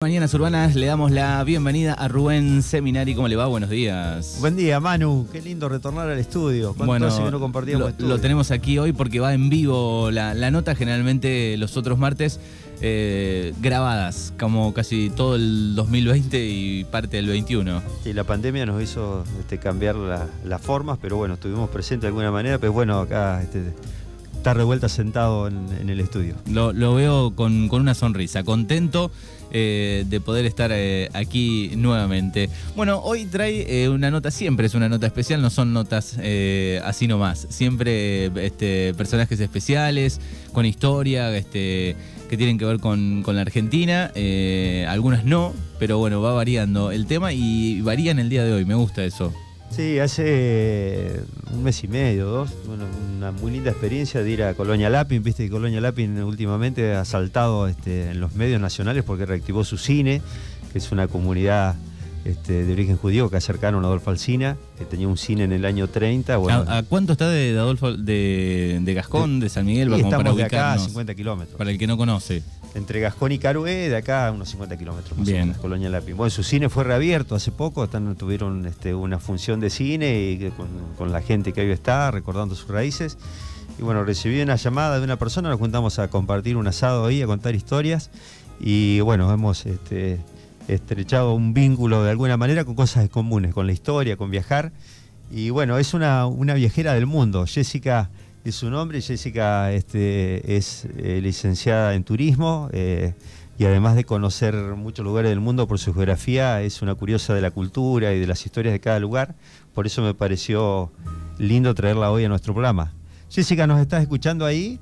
Mañanas Urbanas le damos la bienvenida a Rubén Seminari. ¿Cómo le va? Buenos días. Buen día, Manu. Qué lindo retornar al estudio. ¿Cuánto Bueno, hace que no compartíamos lo, estudio? lo tenemos aquí hoy porque va en vivo la, la nota, generalmente los otros martes eh, grabadas, como casi todo el 2020 y parte del 21. Sí, la pandemia nos hizo este, cambiar la- las formas, pero bueno, estuvimos presentes de alguna manera. Pero bueno, acá este, está revuelta sentado en, en el estudio. Lo, lo veo con, con una sonrisa, contento eh, de poder estar eh, aquí nuevamente. Bueno, hoy trae eh, una nota, siempre es una nota especial, no son notas así nomás. Siempre este, personajes especiales, con historia, este, que tienen que ver con, con la Argentina. algunas no, pero bueno, va variando el tema y varía en el día de hoy, me gusta eso. Sí, hace un mes y medio, dos, bueno, una muy linda experiencia de ir a Colonia Lapin. Viste que Colonia Lapin últimamente ha saltado este, en los medios nacionales porque reactivó su cine, que es una comunidad este, de origen judío que acercaron a Adolfo Alsina, que tenía un cine en el año 30. Bueno, ¿A, a cuánto está de, de Adolfo, de, de Gascón, de San Miguel? y para de acá a ubicarnos? 50 kilómetros. Para el que no conoce. Entre Gascón y Carué, de acá a unos 50 kilómetros más Bien. o menos, Colonia Lapin. Bueno, su cine fue reabierto hace poco, están, tuvieron este, una función de cine y con, con la gente que hoy está, recordando sus raíces. Y bueno, recibí una llamada de una persona, nos juntamos a compartir un asado ahí, a contar historias. Y bueno, hemos este, estrechado un vínculo de alguna manera con cosas comunes, con la historia, con viajar. Y bueno, es una, una viajera del mundo. Jessica su nombre. Jessica este, es eh, licenciada en turismo eh, y además de conocer muchos lugares del mundo por su geografía, es una curiosa de la cultura y de las historias de cada lugar. Por eso me pareció lindo traerla hoy a nuestro programa. Jessica, ¿nos estás escuchando ahí?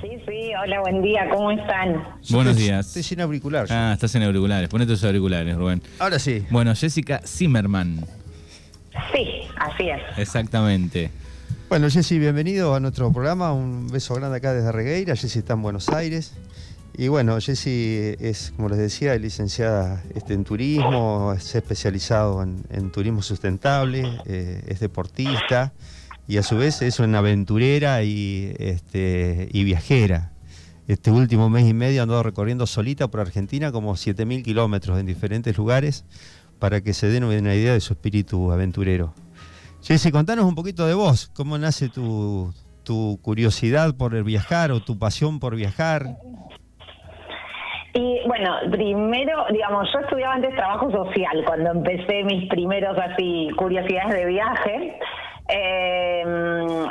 Sí, sí, hola, buen día, ¿cómo están? Buenos estoy- días. Estoy sin auricular. yo. Ah, estás en auriculares. Ponete tus auriculares, Rubén. Ahora sí. Bueno, Jessica Zimmerman. Sí, así es. Exactamente. Bueno, Jessy, bienvenido a nuestro programa. Un beso grande acá desde Regueira. Jessy está en Buenos Aires. Y bueno, Jessy es, como les decía, licenciada este, en turismo, es especializado en, turismo sustentable, eh, es deportista y a su vez es una aventurera y, este, y viajera. Este último mes y medio ha recorriendo solita por Argentina como 7.000 kilómetros en diferentes lugares para que se den una idea de su espíritu aventurero. Jessy, contanos un poquito de vos. ¿Cómo nace tu, tu curiosidad por viajar o tu pasión por viajar? Y bueno, primero, digamos, yo estudiaba antes trabajo social cuando empecé mis primeros así curiosidades de viaje. Eh,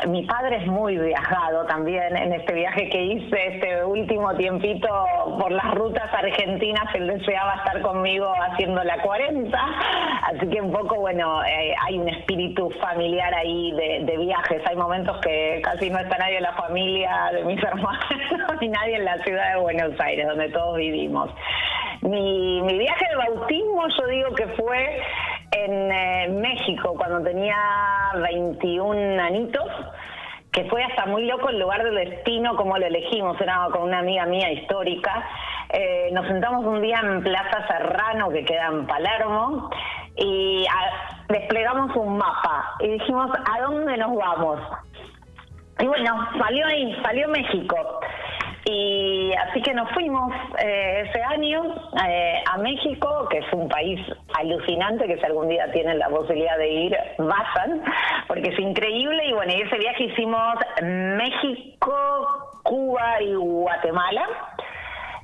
mi padre es muy viajado también en este viaje que hice este último tiempito por las rutas argentinas. Él deseaba estar conmigo haciendo la 40. Así que un poco, bueno, eh, hay un espíritu familiar ahí de, de viajes. Hay momentos que casi no está nadie en la familia de mis hermanos ni nadie en la ciudad de Buenos Aires, donde todos vivimos. Mi, mi viaje de bautismo, yo digo que fue en eh, México, cuando tenía 21 anitos, que fue hasta muy loco el lugar del destino, como lo elegimos, era con una amiga mía histórica. Eh, nos sentamos un día en Plaza Serrano, que queda en Palermo, y ah, desplegamos un mapa y dijimos, ¿a dónde nos vamos? Y bueno, salió ahí, salió México. Y así que nos fuimos eh, ese año eh, a México, que es un país alucinante, que si algún día tienen la posibilidad de ir, vayan, porque es increíble. Y bueno, y ese viaje hicimos México, Cuba y Guatemala.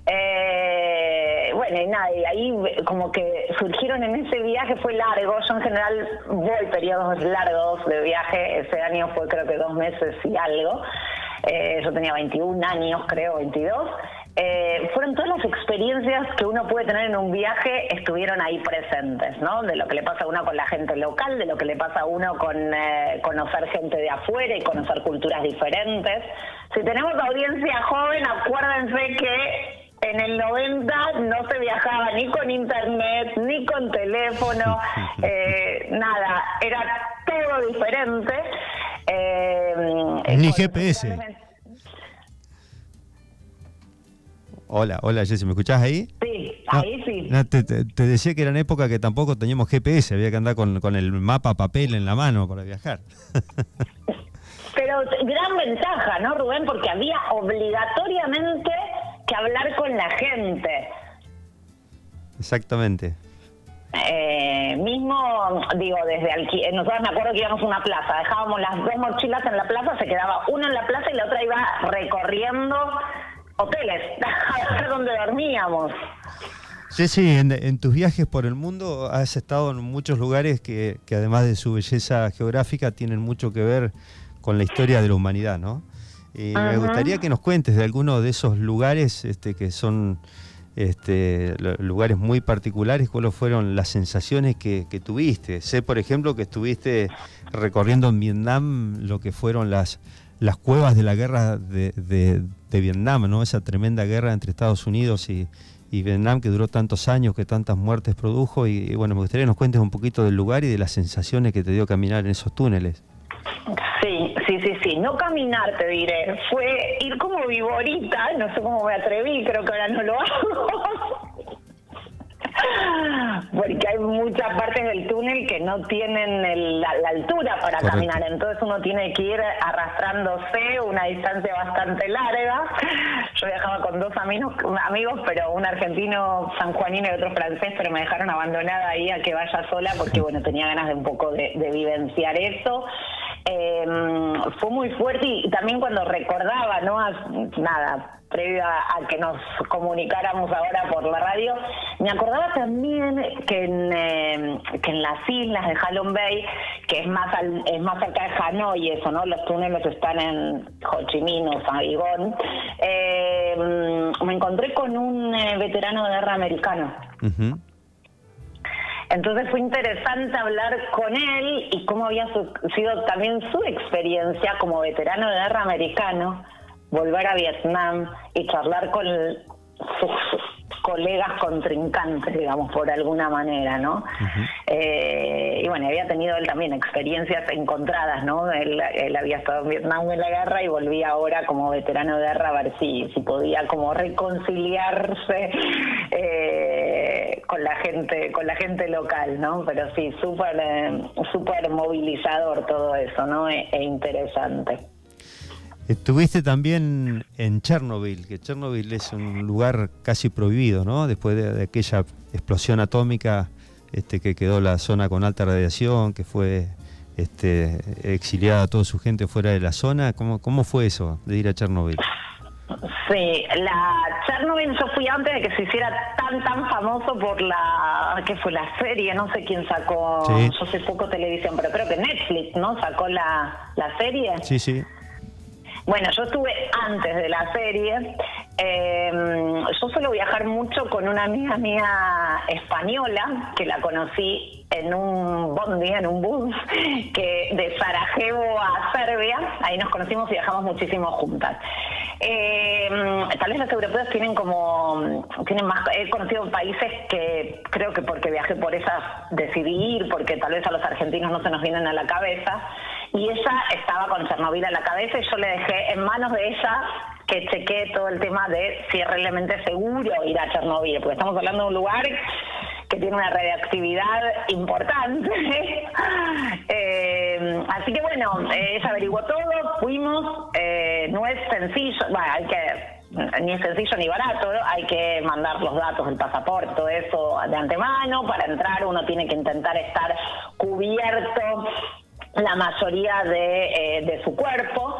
Eh, bueno, y nada, y ahí como que surgieron en ese viaje, fue largo, yo en general voy periodos largos de viaje, ese año fue creo que dos meses y algo, Eh, yo tenía 21 años creo, 22. Eh, fueron todas las experiencias que uno puede tener en un viaje, estuvieron ahí presentes, ¿no? De lo que le pasa a uno con la gente local, de lo que le pasa a uno con eh, conocer gente de afuera y conocer culturas diferentes. Si tenemos audiencia joven, acuérdense que en el 90 no se viajaba ni con internet, ni con teléfono, eh, nada, era todo diferente. Eh, Ni GPS. Hola, hola Jessy, ¿me escuchás ahí? Sí, No, ahí sí. no, te, te- te decía que era en época que tampoco teníamos GPS, había que andar con, con el mapa papel en la mano para viajar. Pero gran ventaja, ¿no, Rubén? Porque había obligatoriamente que hablar con la gente. Exactamente. Eh, mismo, digo, desde aquí, nosotros me acuerdo que íbamos a una plaza, dejábamos las dos mochilas en la plaza, se quedaba una en la plaza y la otra iba recorriendo hoteles, a ver dónde dormíamos. Sí, sí, en, tus viajes por el mundo has estado en muchos lugares que, que, además de su belleza geográfica tienen mucho que ver con la historia de la humanidad, ¿no? Y me gustaría que nos cuentes de algunos de esos lugares este, que son este, lugares muy particulares, cuáles fueron las sensaciones que, tuviste. Sé, por ejemplo, que estuviste recorriendo en Vietnam lo que fueron las, las cuevas de la guerra de, de Vietnam, ¿no? Esa tremenda guerra entre Estados Unidos y, y Vietnam que duró tantos años, que tantas muertes produjo. Y, bueno, me gustaría que nos cuentes un poquito del lugar y de las sensaciones que te dio caminar en esos túneles. Sí, sí, sí, sí. No caminar, te diré. Fue ir como viborita, no sé cómo me atreví, creo que ahora no lo hago. porque hay muchas partes del túnel que no tienen la, altura para caminar, entonces uno tiene que ir arrastrándose una distancia bastante larga. Yo viajaba con dos amigos, amigos, pero un argentino sanjuanino y otro francés, pero me dejaron abandonada ahí a que vaya sola porque bueno tenía ganas de un poco de, vivenciar eso. Eh, fue muy fuerte y, también cuando recordaba, ¿no? nada, previo a, que nos comunicáramos ahora por la radio, me acordaba también que en, eh, que en las islas de Halong Bay, que es más es más cerca de Hanoi, eso, ¿no? Los túneles están en Ho Chi Minh o Saigon. Eh, me encontré con un eh, veterano de guerra americano. Entonces fue interesante hablar con él y cómo había sido también su experiencia como veterano de guerra americano volver a Vietnam y charlar con sus colegas contrincantes, digamos, por alguna manera, ¿no? Eh, y bueno, había tenido él también experiencias encontradas, ¿no? Él, había estado en Vietnam en la guerra y volvía ahora como veterano de guerra a ver si, si podía como reconciliarse eh, con la gente con la gente local, ¿no? Pero sí, súper eh, súper movilizador todo eso, ¿no? e, e interesante. Estuviste también en Chernobyl, que Chernobyl es un lugar casi prohibido, ¿no? Después de, aquella explosión atómica este, que quedó la zona con alta radiación, que fue este, exiliada toda su gente fuera de la zona. ¿Cómo, ¿Cómo fue eso de ir a Chernobyl? Sí, la Chernobyl yo fui antes de que se hiciera tan tan famoso por la que fue la serie, no sé quién sacó, yo sé poco televisión, pero creo que Netflix, ¿no? Sacó la, la serie. Sí, sí. Bueno, yo estuve antes de la serie. Em, yo suelo viajar mucho con una amiga mía española que la conocí en un bondi, en un bus, que de Sarajevo a Serbia. Ahí nos conocimos y viajamos muchísimo juntas. Eh, tal vez los europeos tienen como, tienen más, he conocido países que creo que porque viajé por esas decidí ir, porque tal vez a los argentinos no se nos vienen a la cabeza. Y ella estaba con Chernobyl en la cabeza y yo le dejé en manos de ella que chequee todo el tema de si es realmente seguro ir a Chernobyl, porque estamos hablando de un lugar que tiene una radioactividad importante. eh, así que bueno, ella averiguó todo, fuimos, eh, no es sencillo, bueno, hay que ni es sencillo ni barato, hay que mandar los datos del pasaporte, todo eso de antemano, para entrar uno tiene que intentar estar cubierto la mayoría de, eh, de su cuerpo.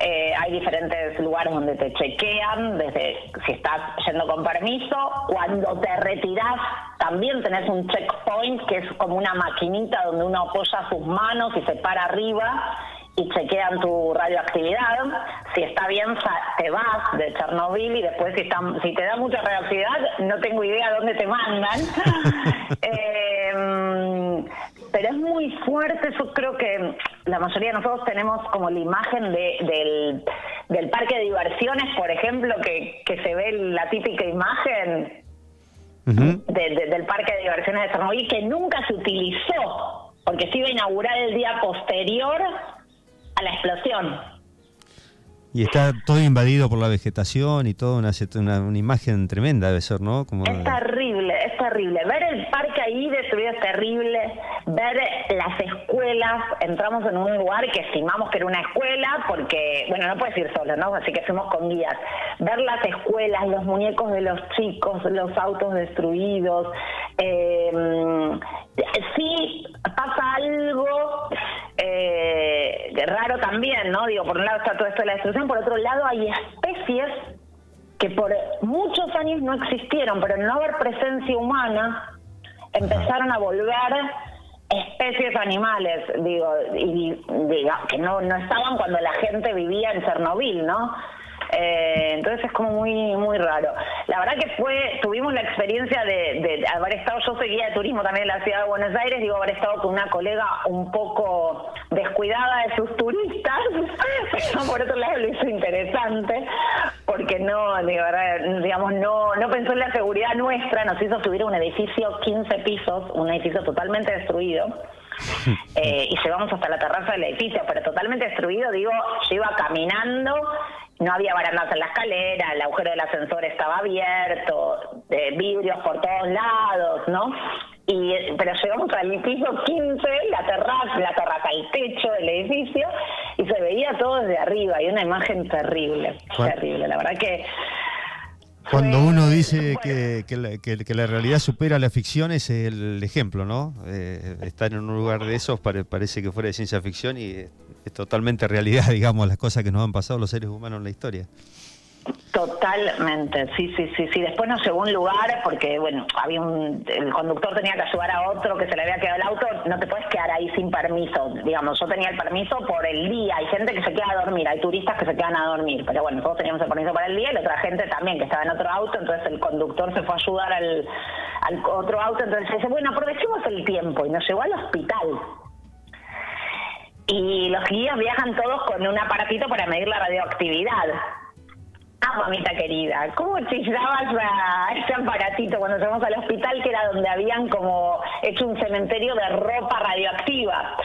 Eh, hay diferentes lugares donde te chequean, desde si estás yendo con permiso. Cuando te retiras, también tenés un checkpoint que es como una maquinita donde uno apoya sus manos y se para arriba y chequean tu radioactividad. Si está bien, te vas de Chernobyl y después si, si te da mucha radioactividad, no tengo idea dónde te mandan. eh, pero es muy fuerte. Yo creo que la mayoría de nosotros tenemos como la imagen de, del, parque de diversiones, por ejemplo, que, que se ve la típica imagen del parque de diversiones de Chernobyl, que nunca se utilizó, porque se iba a inaugurar el día posterior a la explosión. Y está todo invadido por la vegetación y toda una, una, imagen tremenda debe ser, ¿no? Como es terrible, es es terrible. Ver el parque ahí destruido es terrible. Ver las escuelas, entramos en un lugar que estimamos que era una escuela, porque, bueno, no puedes ir solo, ¿no? Así que fuimos con guías. Ver las escuelas, los muñecos de los chicos, los autos destruidos. Eh, sí, pasa algo eh, raro también, ¿no? Digo, por un lado está todo esto de la destrucción, por otro lado hay especies que por muchos años no existieron, pero no haber presencia humana, empezaron a volver especies animales, digo, y diga, que no, no estaban cuando la gente vivía en Chernobyl, ¿no? Eh, entonces es como muy muy raro. La verdad que fue, tuvimos la experiencia de, haber estado, yo soy guía de turismo también en la ciudad de Buenos Aires, digo, haber estado con una colega un poco descuidada de sus turistas, pero por otro lado lo hizo interesante, porque no, digamos, no, no pensó en la seguridad nuestra, nos hizo subir a un edificio 15 pisos, un edificio totalmente destruido. Eh, y llegamos hasta la terraza del edificio, pero totalmente destruido, digo, yo iba caminando no había barandas en la escalera, el agujero del ascensor estaba abierto, de vidrios por todos lados, ¿no? Y, pero llegamos al piso 15, la terraza, la terraza, el techo del edificio, y se veía todo desde arriba, y una imagen terrible, terrible. La verdad que cuando uno dice que, que, la, realidad supera la ficción es el ejemplo, ¿no? Eh, estar en un lugar de esos parece que fuera de ciencia ficción y es totalmente realidad, digamos, las cosas que nos han pasado los seres humanos en la historia. Totalmente, sí, sí, sí, sí. Después nos llevó un lugar porque, bueno, había un, el conductor tenía que ayudar a otro que se le había quedado el auto. No te puedes quedar ahí sin permiso. Digamos, yo tenía el permiso por el día. Hay gente que se queda a dormir, hay turistas que se quedan a dormir. Pero bueno, nosotros teníamos el permiso para el día y la otra gente también que estaba en otro auto. Entonces el conductor se fue a ayudar al, al otro auto. Entonces dice, bueno, aprovechemos el tiempo y nos llevó al hospital. Y los guías viajan todos con un aparatito para medir la radioactividad. Ah, mamita querida, ¿cómo chillabas a ese aparatito cuando llegamos al hospital que era donde habían como hecho un cementerio de ropa radioactiva?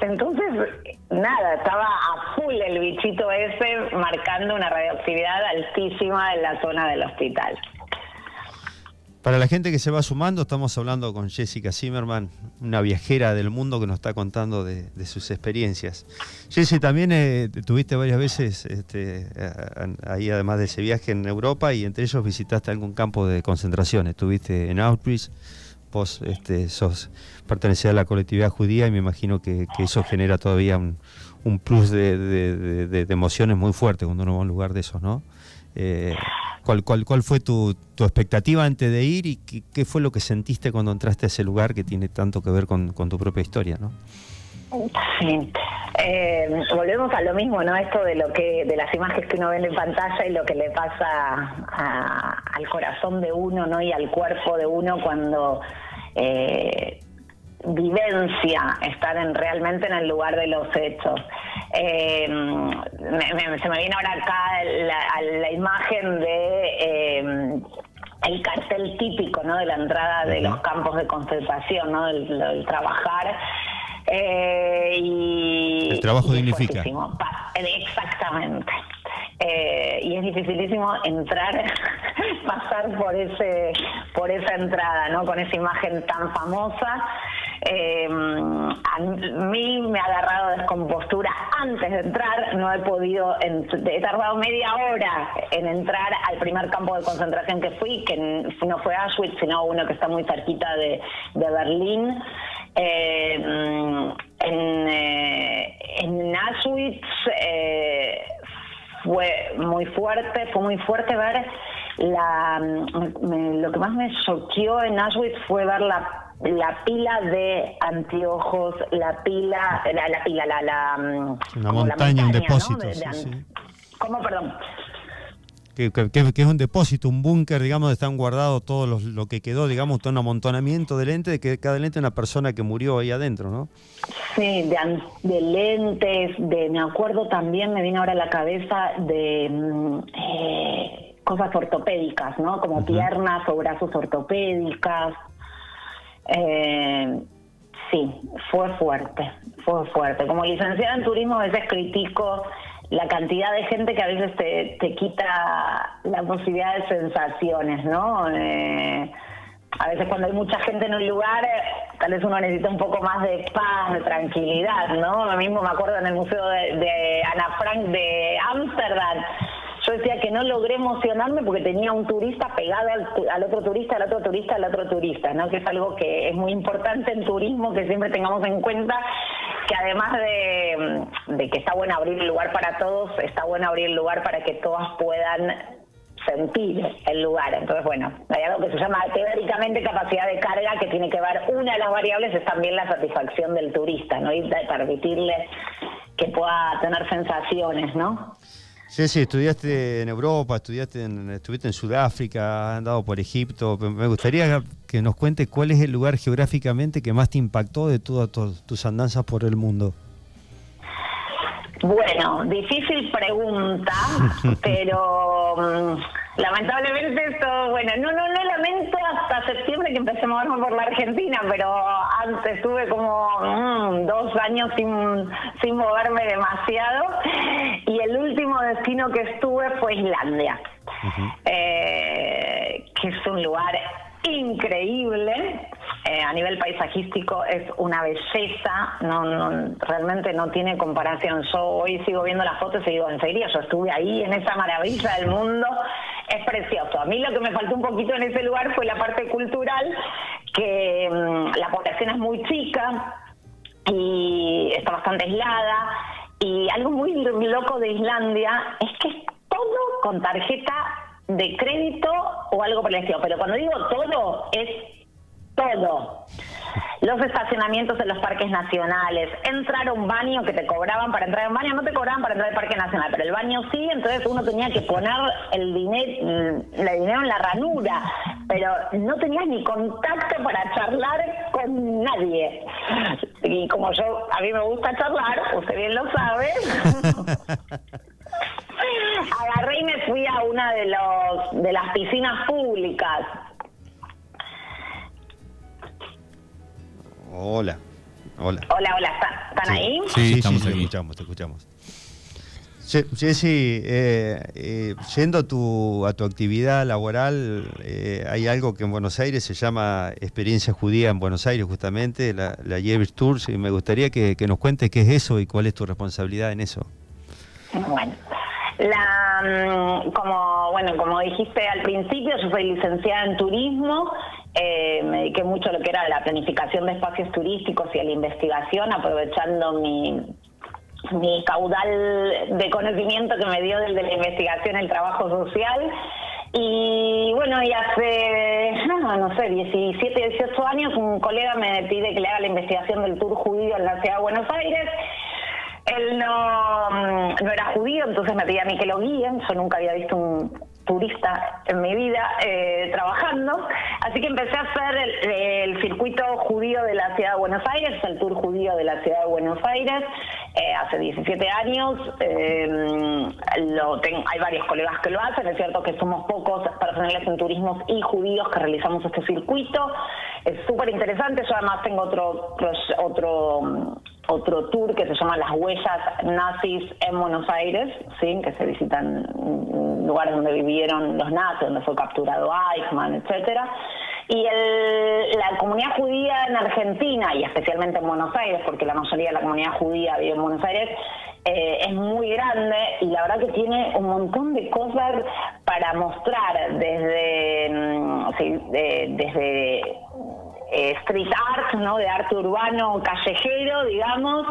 Entonces, nada, estaba a full el bichito ese marcando una radioactividad altísima en la zona del hospital. Para la gente que se va sumando, estamos hablando con Jessica Zimmerman, una viajera del mundo que nos está contando de, sus experiencias. Jessica, también eh, tuviste varias veces este, ahí, además de ese viaje en Europa, y entre ellos visitaste algún campo de concentración. Estuviste en Auschwitz, vos este, sos pertenecés a la colectividad judía y me imagino que, eso genera todavía un, plus de, emociones muy fuerte cuando uno va a un lugar de esos, ¿no? Eh, ¿Cuál, cuál, cuál fue tu, tu, expectativa antes de ir y qué, fue lo que sentiste cuando entraste a ese lugar que tiene tanto que ver con, tu propia historia, no? Sí. Eh, volvemos a lo mismo, ¿no? Esto de lo que, de las imágenes que uno ve en pantalla y lo que le pasa al corazón de uno, ¿no? Y al cuerpo de uno cuando eh, vivencia estar en, realmente en el lugar de los hechos. Eh, se me viene ahora acá la, la imagen de eh, el cartel típico ¿no? de la entrada de los campos de concentración, ¿no? del, trabajar. Eh, y, el trabajo dignifica. Exactamente. Y es dificilísimo entrar, pasar por ese, por esa entrada, ¿no? Con esa imagen tan famosa. Eh, a mí me ha agarrado descompostura antes de entrar, no he podido, he tardado media hora en entrar al primer campo de concentración que fui, que no fue Auschwitz, sino uno que está muy cerquita de, Berlín. Eh, en, eh, en Auschwitz eh, fue muy fuerte, fue muy fuerte ver la, lo que más me choqueó en Auschwitz fue ver la la pila de anteojos, la pila, la, la pila, la, la, mm, Una montaña, un depósito. ¿Cómo, perdón? Que, que, es un depósito, un búnker, digamos, donde están guardados todo lo que quedó, digamos, todo un amontonamiento de lentes, de que cada lente es una persona que murió ahí adentro, ¿no? Sí, de, de lentes, de, me acuerdo también, me vino ahora a la cabeza de mm, eh, cosas ortopédicas, ¿no? Como piernas o brazos ortopédicas. Eh, sí, fue fuerte, fue fuerte. Como licenciada en turismo a veces critico la cantidad de gente que a veces te, te quita la posibilidad de sensaciones, ¿no? Eh, a veces cuando hay mucha gente en un lugar, tal vez uno necesita un poco más de paz, de tranquilidad, ¿no? Lo mismo me acuerdo en el Museo de, de Ana Frank de Ámsterdam. Yo decía que no logré emocionarme porque tenía un turista pegado al, otro turista, al otro turista, al otro turista, ¿no? Que es algo que es muy importante en turismo, que siempre tengamos en cuenta que además de, de que está bueno abrir el lugar para todos, está bueno abrir el lugar para que todas puedan sentir el lugar. Entonces, bueno, hay algo que se llama teóricamente capacidad de carga, que tiene que ver, una de las variables es también la satisfacción del turista, ¿no? Y permitirle que pueda tener sensaciones, ¿no? Sí, sí, estudiaste en Europa, estudiaste en, estuviste en Sudáfrica, has andado por Egipto. Me gustaría que nos cuentes cuál es el lugar geográficamente que más te impactó de todas tus andanzas por el mundo. Bueno, difícil pregunta, pero mm, lamentablemente esto, bueno, no, no, no lamento hasta septiembre que empecé a moverme por la Argentina, pero antes estuve como mm, dos años sin, sin moverme demasiado. Y el último destino que estuve fue Islandia, eh, que es un lugar increíble. Eh, a nivel paisajístico es una belleza, no, realmente no tiene comparación. Yo hoy sigo viendo las fotos y digo, en serio, yo estuve ahí en esa maravilla del mundo, es precioso. A mí lo que me faltó un poquito en ese lugar fue la parte cultural, que mm, la población es muy chica y está bastante aislada. Y algo muy loco de Islandia es que es todo con tarjeta de crédito o algo por el estilo. Pero cuando digo todo, es todo. Los estacionamientos en los parques nacionales, entrar a un baño que te cobraban para entrar a un baño, no te cobraban para entrar al parque nacional, pero el baño sí, entonces uno tenía que poner el dinero, el dinero en la ranura, pero no tenías ni contacto para charlar con nadie. Y como yo, a mí me gusta charlar, usted bien lo sabe. agarré y me fui a una de los de las piscinas públicas. Hola. Hola. Hola, hola, ¿están, ahí? Sí, estamos Te escuchamos, te escuchamos. Jessy, eh, eh, yendo a tu, a tu actividad laboral, eh, hay algo que en Buenos Aires se llama experiencia judía en Buenos Aires, justamente, la, la Tours, y me gustaría que, que nos cuentes qué es eso y cuál es tu responsabilidad en eso. Bueno, la, mm, como, bueno, como dijiste al principio, yo soy licenciada en turismo, eh, me dediqué mucho a lo que era la planificación de espacios turísticos y a la investigación, aprovechando mi, mi caudal de conocimiento que me dio desde la investigación el trabajo social. Y bueno, y hace, no, no sé, 17, 18 años, un colega me pide que le haga la investigación del tour judío en la ciudad de Buenos Aires él no, mm, no era judío, entonces me pedía a mí que lo guíen. Yo nunca había visto un turista en mi vida eh, trabajando. Así que empecé a hacer el, circuito judío de la ciudad de Buenos Aires, el tour judío de la ciudad de Buenos Aires, eh, hace 17 años. Tengo, hay varios colegas que lo hacen, es cierto que somos pocos personales en turismo y judíos que realizamos este circuito. Es súper interesante, yo además tengo otro, otro otro tour que se llama Las Huellas Nazis en Buenos Aires, ¿sí? que se visitan lugares donde vivieron los nazis, donde fue capturado Eichmann, etcétera. Y el, la comunidad judía en Argentina, y especialmente en Buenos Aires, porque la mayoría de la comunidad judía vive en Buenos Aires, eh, es muy grande y la verdad que tiene un montón de cosas para mostrar, desde, mm, sí, desde eh, street art, ¿no? De arte urbano callejero, digamos,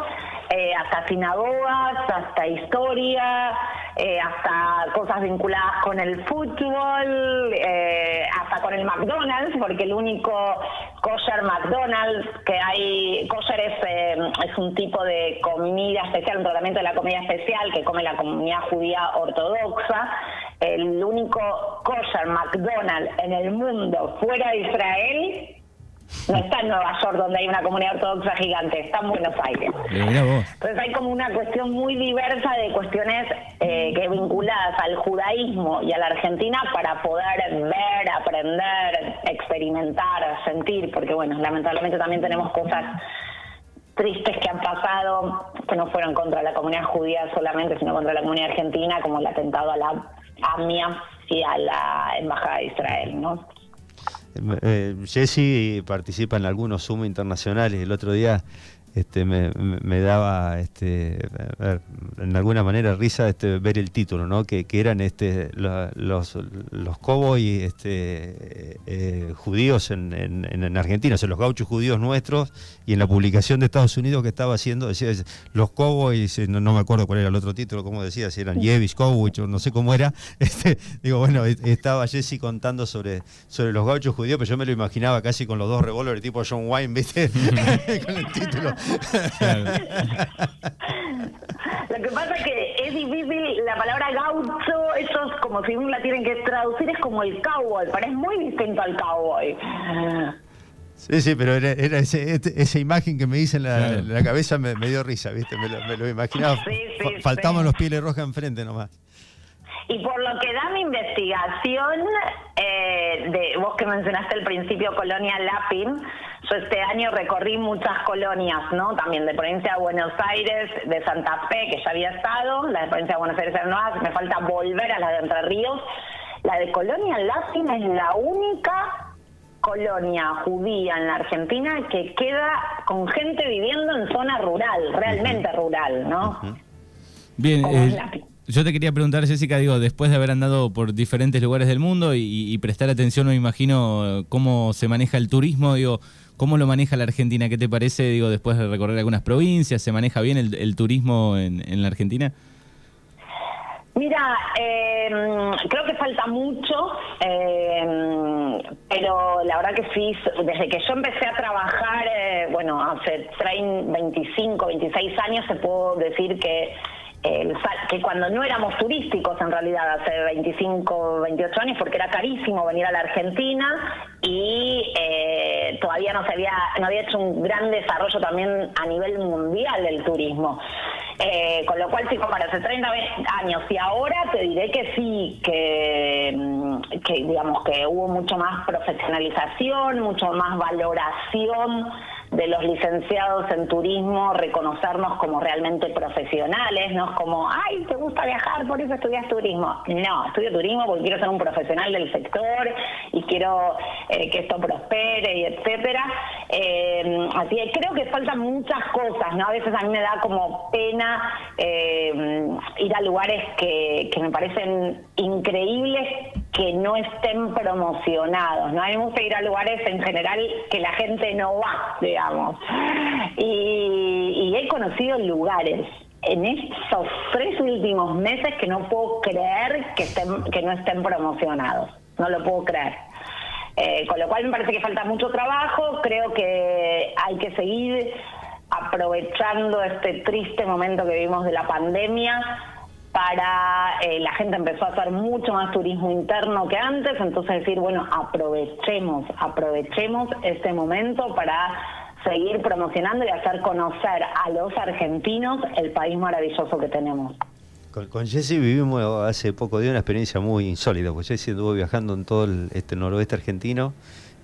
eh, hasta sinagogas, hasta historia, eh, hasta cosas vinculadas con el fútbol, hasta con el McDonald's, porque el único kosher McDonald's que hay, kosher es, es un tipo de comida especial, un tratamiento de la comida especial que come la comunidad judía ortodoxa. El único kosher McDonald's en el mundo fuera de Israel no está en Nueva York, donde hay una comunidad ortodoxa gigante, está en Buenos Aires. Entonces hay como una cuestión muy diversa de cuestiones eh, que vinculadas al judaísmo y a la Argentina para poder ver, aprender, experimentar, sentir, porque bueno, lamentablemente también tenemos cosas tristes que han pasado, que no fueron contra la comunidad judía solamente, sino contra la comunidad argentina, como el atentado a la AMIA y a la Embajada de Israel, ¿no? Eh, Jesse participa en algunos Zoom internacionales. El otro día este, me, me, daba este, en alguna manera risa este, ver el título, ¿no? que, que eran este, los, los, cowboys este, eh, judíos en, en, en, Argentina, o sea, los gauchos judíos nuestros, y en la publicación de Estados Unidos que estaba haciendo, decía, los cowboys, eh, no, me acuerdo cuál era el otro título, cómo decía, si eran Yevis, Cowboys, no sé cómo era, este, digo, bueno, estaba Jesse contando sobre, sobre los gauchos judíos, pero yo me lo imaginaba casi con los dos revólveres tipo John Wayne, ¿viste? con el título. Lo que pasa es que es difícil, la palabra gaucho, eso es como si uno la tienen que traducir, es como el cowboy, parece muy distinto al cowboy. Sí, sí, pero era, ese, este, esa imagen que me hice en la, la cabeza me, me, dio risa, ¿viste? Me lo, me lo imaginaba. Sí, sí, Faltaban los pieles rojas enfrente nomás. Y por lo que da mi investigación, eh, de vos que mencionaste al principio Colonia Lapin, yo este año recorrí muchas colonias, ¿no? También de provincia de Buenos Aires, de Santa Fe, que ya había estado, la de provincia de Buenos Aires no, me falta volver a la de Entre Ríos. La de Colonia Lapin es la única colonia judía en la Argentina que queda con gente viviendo en zona rural, realmente rural, ¿no? Bien, eh, yo te quería preguntar, Jessica, digo, después de haber andado por diferentes lugares del mundo y, prestar atención, me imagino, cómo se maneja el turismo, digo, ¿cómo lo maneja la Argentina? ¿Qué te parece, digo, después de recorrer algunas provincias? ¿Se maneja bien el, turismo en, la Argentina? Mira, em, creo que falta mucho, em, pero la verdad que sí, desde que yo empecé a trabajar, eh, bueno, hace 30, 25, 26 años, se puedo decir que que cuando no éramos turísticos en realidad hace 25, 28 años, porque era carísimo venir a la Argentina y eh, todavía no se había, no había hecho un gran desarrollo también a nivel mundial del turismo. Eh, con lo cual, si para hace 30 años y ahora, te diré que sí, que, mm, que digamos que hubo mucho más profesionalización, mucho más valoración de los licenciados en turismo reconocernos como realmente profesionales, no es como, ay, te gusta viajar, por eso estudias turismo. No, estudio turismo porque quiero ser un profesional del sector y quiero eh, que esto prospere y etcétera. Eh, así que creo que faltan muchas cosas, ¿no? A veces a mí me da como pena eh, ir a lugares que, que me parecen increíbles que no estén promocionados, ¿no? A mí me gusta ir a lugares en general que la gente no va, digamos. Y, he conocido lugares en estos tres últimos meses que no puedo creer que, estén, que no estén promocionados. No lo puedo creer. Eh, con lo cual me parece que falta mucho trabajo. Creo que hay que seguir aprovechando este triste momento que vivimos de la pandemia para eh, la gente empezó a hacer mucho más turismo interno que antes, entonces decir, bueno, aprovechemos, aprovechemos este momento para seguir promocionando y hacer conocer a los argentinos el país maravilloso que tenemos. Con, con Jesse vivimos hace poco de una experiencia muy insólita, porque Jesse estuvo viajando en todo el este noroeste argentino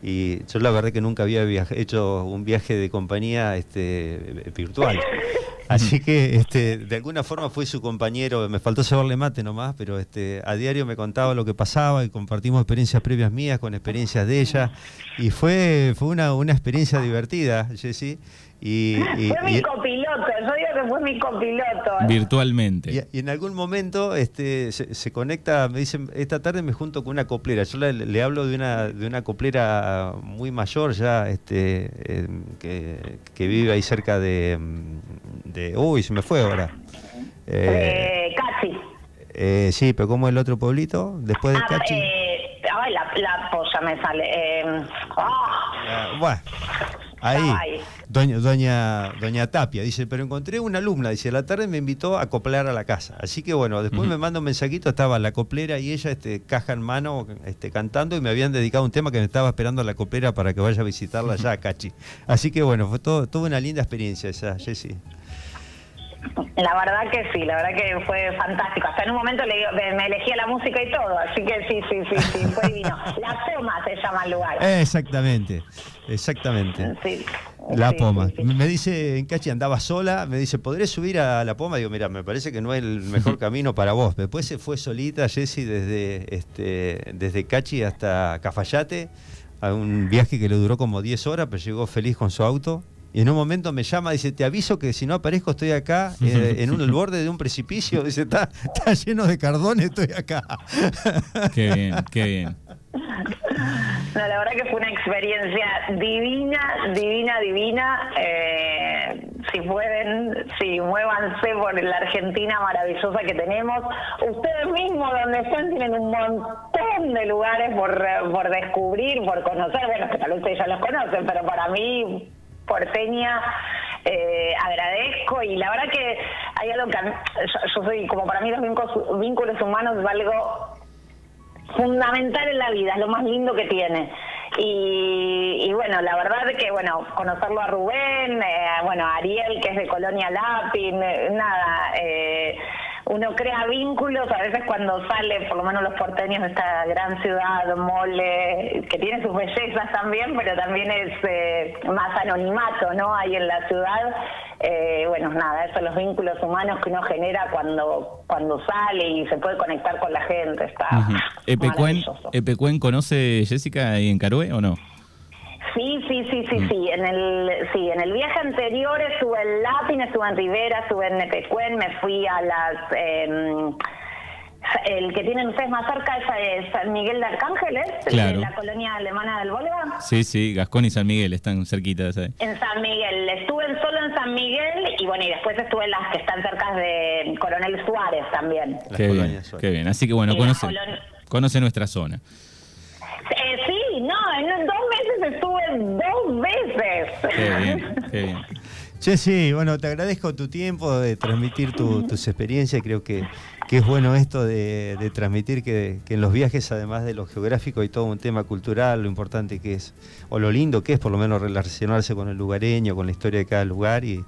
y yo la verdad que nunca había hecho un viaje de compañía este, virtual. Así que este, de alguna forma fue su compañero, me faltó saberle mate nomás, pero este, a diario me contaba lo que pasaba y compartimos experiencias previas mías con experiencias de ella. Y fue, fue una, una experiencia divertida, Jessy. Y, fue mi copiloto, yo fue mi copiloto. Virtualmente. Y, en algún momento este, se, conecta, me dicen, esta tarde me junto con una coplera. Yo le, hablo de una, de una coplera muy mayor ya, este, que, que vive ahí cerca de, de... Uy, se me fue ahora. Eh, eh Casi. Eh, sí, pero ¿cómo es el otro pueblito? Después de ah, Cachi. Eh, ay, la, la polla me sale. Eh, oh. bueno. Ahí, doña, doña, doña Tapia dice, pero encontré una alumna, dice, a la tarde me invitó a acoplar a la casa. Así que bueno, después me manda un mensajito, estaba la coplera y ella, este, caja en mano, este, cantando, y me habían dedicado un tema que me estaba esperando a la coplera para que vaya a visitarla allá a Cachi. Así que bueno, fue todo, toda una linda experiencia esa, Jessy. La verdad que sí, la verdad que fue fantástico. Hasta en un momento le, me elegía la música y todo, así que sí, sí, sí, sí, fue divino. La Poma se llama el lugar. Exactamente, exactamente. Sí. La Poma. Me dice, en Cachi andaba sola, me dice, ¿podré subir a La Poma? Digo, mira, me parece que no es el mejor camino para vos. Después se fue solita, Jessy, desde, este, desde Cachi hasta Cafayate a un viaje que le duró como 10 horas, pero llegó feliz con su auto. Y en un momento me llama, dice, te aviso que si no aparezco estoy acá, eh, en un, el borde de un precipicio. Dice, está, está lleno de cardones, estoy acá. Qué bien, qué bien. No, la verdad que fue una experiencia divina, divina, divina. Eh, si pueden, si muévanse por la Argentina maravillosa que tenemos. Ustedes mismos, donde están, tienen un montón de lugares por, por descubrir, por conocer. Bueno, que tal vez ustedes ya los conocen, pero para mí, porteña, eh, agradezco y la verdad que hay algo que yo, yo, soy, como para mí los vínculos, vínculos humanos es algo fundamental en la vida, es lo más lindo que tiene. Y, bueno, la verdad que, bueno, conocerlo a Rubén, eh, bueno, a Ariel, que es de Colonia Lapin, eh, nada, eh, uno crea vínculos, a veces cuando sale, por lo menos los porteños de esta gran ciudad, mole, que tiene sus bellezas también, pero también es eh, más anonimato, ¿no? Ahí en la ciudad. Eh, bueno, nada, esos son los vínculos humanos que uno genera cuando cuando sale y se puede conectar con la gente. Está uh -huh. Epecuen, ¿Epecuen conoce Jessica ahí en Carué o no? Sí, sí, sí, sí, mm. sí. En el, sí, en el viaje anterior estuve en Lápin, estuve en Rivera, estuve en Epecuen, me fui a las... Eh, el que tienen ustedes más cerca es San Miguel de Arcángeles, claro. la colonia alemana del Volga. Sí, sí, Gascón y San Miguel están cerquitas ahí. En San Miguel, estuve solo en San Miguel y bueno, y después estuve en las que están cerca de Coronel Suárez también. Qué bien, qué bien, así que bueno, conoce, conoce nuestra zona. Eh, sí, no, en dos veces. Bien. Sí, bueno, te agradezco tu tiempo de transmitir tu, tus experiencias. Creo que, que, es bueno esto de, de transmitir que, que, en los viajes, además de lo geográfico, hay todo un tema cultural, lo importante que es, o lo lindo que es, por lo menos, relacionarse con el lugareño, con la historia de cada lugar y,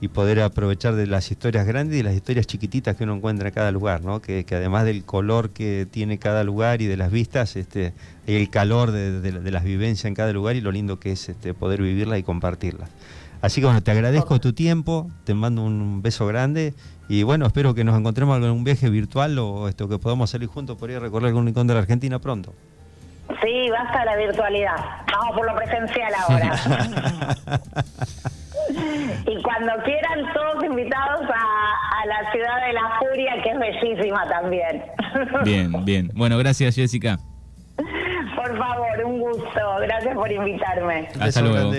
y poder aprovechar de las historias grandes y las historias chiquititas que uno encuentra en cada lugar, ¿no? Que, que además del color que tiene cada lugar y de las vistas, este, el calor de, de, de las vivencias en cada lugar y lo lindo que es este, poder vivirla y compartirla. Así que bueno, te agradezco tu tiempo, te mando un beso grande y bueno, espero que nos encontremos en un viaje virtual o esto que podamos salir juntos por ir a recorrer algún rincón de la Argentina pronto. Sí, basta la virtualidad. Vamos por lo presencial ahora. y cuando quieran, todos invitados a, a, la ciudad de la furia, que es bellísima también. bien, bien. Bueno, gracias, Jessica. Por favor, un gusto. Gracias por invitarme. Hasta luego.